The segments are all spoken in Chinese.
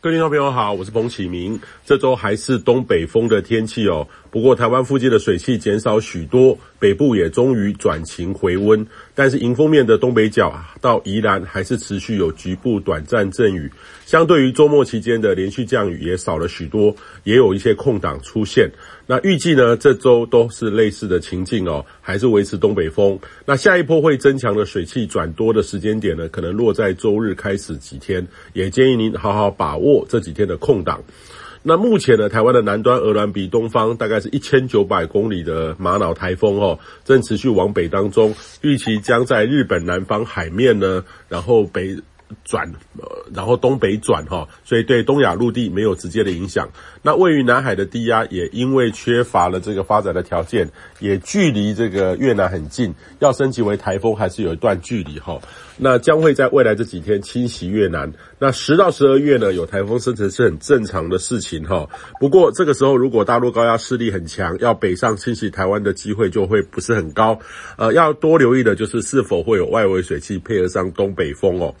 各位听众朋友好，我是彭启明。这周还是东北风的天气哦，不过台湾附近的水汽减少许多，北部也终于转晴回温。但是迎风面的东北角到宜兰还是持续有局部短暂阵雨，相对于周末期间的连续降雨也少了许多，也有一些空档出现。那预计呢，这周都是类似的情境哦，还是维持东北风。那下一波会增强的水汽转多的时间点呢，可能落在周日开始几天，也建议您好好把握。这几天的空档，那目前呢，台湾的南端鹅銮鼻东方大概是一千九百公里的玛瑙台风哦，正持续往北当中，预期将在日本南方海面呢，然后北。转，呃，然后东北转哈，所以对东亚陆地没有直接的影响。那位于南海的低压也因为缺乏了这个发展的条件，也距离这个越南很近，要升级为台风还是有一段距离哈。那将会在未来这几天侵袭越南。那十到十二月呢，有台风生成是很正常的事情哈。不过这个时候如果大陆高压势力很强，要北上侵袭台湾的机会就会不是很高。呃，要多留意的就是是否会有外围水汽配合上东北风哦。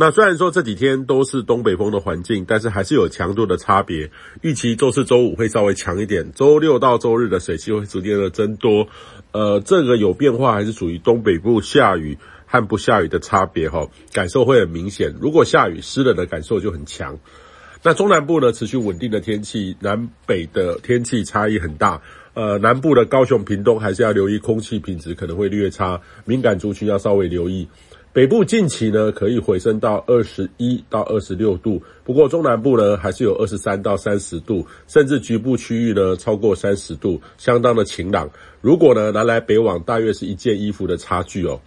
那虽然说这几天都是东北风的环境，但是还是有强度的差别。预期周四、周五会稍微强一点，周六到周日的水汽会逐渐的增多。呃，这个有变化还是属于东北部下雨和不下雨的差别哈，感受会很明显。如果下雨，湿冷的感受就很强。那中南部呢，持续稳定的天气，南北的天气差异很大。呃，南部的高雄、屏东还是要留意空气品质可能会略差，敏感族群要稍微留意。北部近期呢，可以回升到二十一到二十六度，不过中南部呢还是有二十三到三十度，甚至局部区域呢超过三十度，相当的晴朗。如果呢南来北往，大约是一件衣服的差距哦。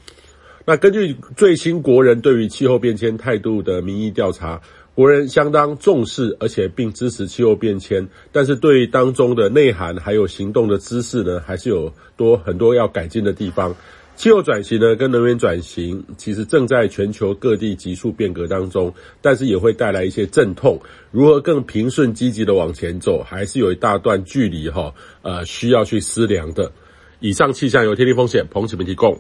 那根据最新国人对于气候变迁态度的民意调查，国人相当重视，而且并支持气候变迁，但是对当中的内涵还有行动的知识呢，还是有多很多要改进的地方。气候转型呢，跟能源转型其实正在全球各地急速变革当中，但是也会带来一些阵痛。如何更平顺积极的往前走，还是有一大段距离哈，呃，需要去思量的。以上气象由天地风险彭启明提供。